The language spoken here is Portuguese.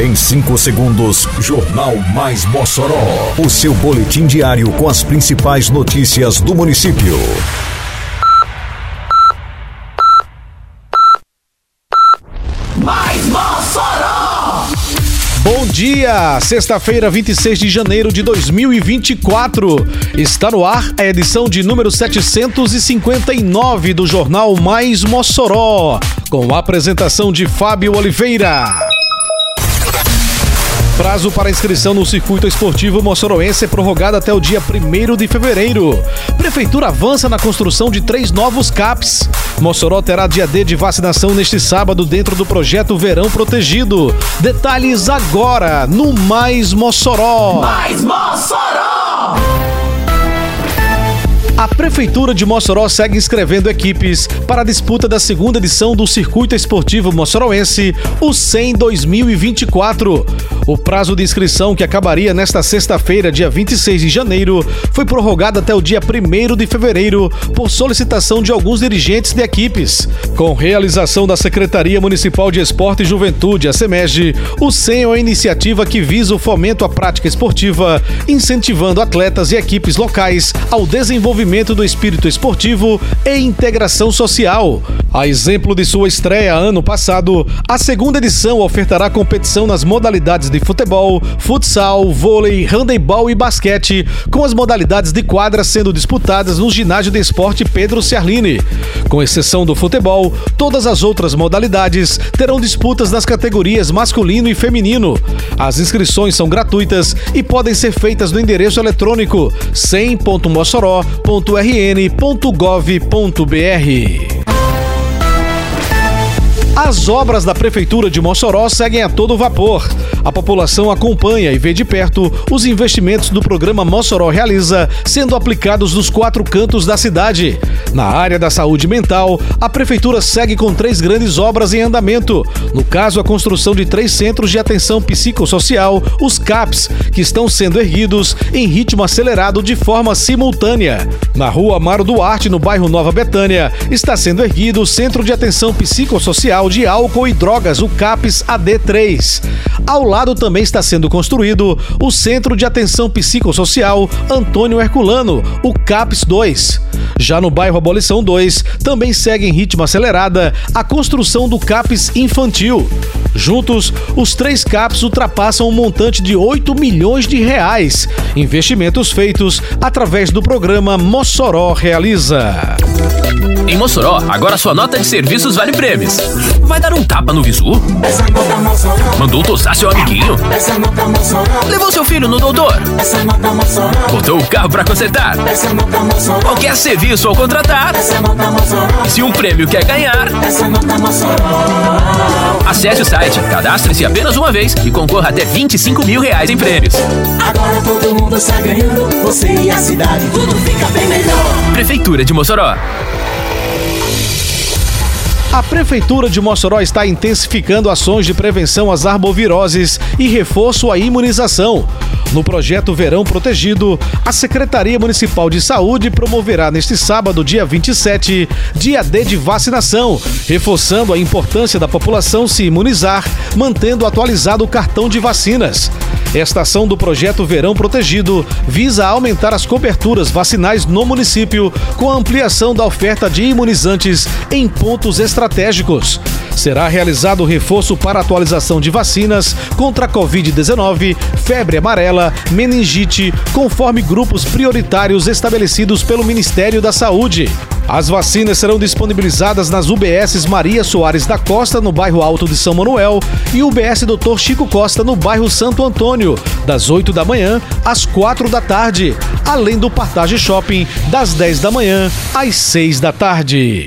Em 5 segundos, Jornal Mais Mossoró. O seu boletim diário com as principais notícias do município. Mais Mossoró! Bom dia! Sexta-feira, 26 de janeiro de 2024. Está no ar a edição de número 759 do Jornal Mais Mossoró, com a apresentação de Fábio Oliveira. Prazo para inscrição no circuito esportivo moçoroense é prorrogado até o dia 1 de fevereiro. Prefeitura avança na construção de três novos CAPs. Mossoró terá dia D de vacinação neste sábado dentro do projeto Verão Protegido. Detalhes agora no Mais Mossoró. Mais Mossoró! A Prefeitura de Mossoró segue inscrevendo equipes para a disputa da segunda edição do Circuito Esportivo Mossoroense, o 100 2024. O prazo de inscrição, que acabaria nesta sexta-feira, dia 26 de janeiro, foi prorrogado até o dia 1 de fevereiro por solicitação de alguns dirigentes de equipes. Com realização da Secretaria Municipal de Esporte e Juventude, a SEMEG, o 100 é uma iniciativa que visa o fomento à prática esportiva, incentivando atletas e equipes locais ao desenvolvimento do espírito esportivo e integração social. A exemplo de sua estreia ano passado, a segunda edição ofertará competição nas modalidades de futebol, futsal, vôlei, handebol e basquete, com as modalidades de quadra sendo disputadas no ginásio de esporte Pedro Ciarline. Com exceção do futebol, todas as outras modalidades terão disputas nas categorias masculino e feminino. As inscrições são gratuitas e podem ser feitas no endereço eletrônico 100.mossoró.com rn.gov.br. As obras da Prefeitura de Mossoró seguem a todo vapor. A população acompanha e vê de perto os investimentos do programa Mossoró Realiza sendo aplicados nos quatro cantos da cidade. Na área da saúde mental, a Prefeitura segue com três grandes obras em andamento. No caso, a construção de três centros de atenção psicossocial, os CAPs, que estão sendo erguidos em ritmo acelerado de forma simultânea. Na rua Amaro Duarte, no bairro Nova Betânia, está sendo erguido o Centro de Atenção Psicossocial de Álcool e Drogas, o CAPS AD3. Ao lado também está sendo construído o Centro de Atenção Psicossocial Antônio Herculano, o CAPS 2. Já no bairro Abolição 2, também segue em ritmo acelerada a construção do CAPS Infantil. Juntos, os três CAPs ultrapassam um montante de 8 milhões de reais, investimentos feitos através do programa Mossoró Realiza. Em Mossoró, agora sua nota de serviços vale prêmios. Vai dar um tapa no visu? Mandou tosar seu amiguinho? Levou seu filho no doutor? Botou o carro para consertar? Qualquer serviço ao contratar? Se um prêmio quer ganhar? Acesse o site, cadastre-se apenas uma vez e concorra até 25 mil reais em prêmios. Agora todo mundo está ganhando, você e a cidade, tudo fica bem melhor. Prefeitura de Mossoró. A Prefeitura de Mossoró está intensificando ações de prevenção às arboviroses e reforço à imunização. No projeto Verão Protegido, a Secretaria Municipal de Saúde promoverá neste sábado, dia 27, dia D de vacinação, reforçando a importância da população se imunizar, mantendo atualizado o cartão de vacinas. Esta ação do projeto Verão Protegido visa aumentar as coberturas vacinais no município com a ampliação da oferta de imunizantes em pontos estratégicos. Será realizado o reforço para atualização de vacinas contra a Covid-19, febre amarela, meningite, conforme grupos prioritários estabelecidos pelo Ministério da Saúde. As vacinas serão disponibilizadas nas UBSs Maria Soares da Costa, no bairro Alto de São Manuel, e UBS Dr. Chico Costa, no bairro Santo Antônio, das 8 da manhã às 4 da tarde, além do Partage Shopping, das 10 da manhã às 6 da tarde.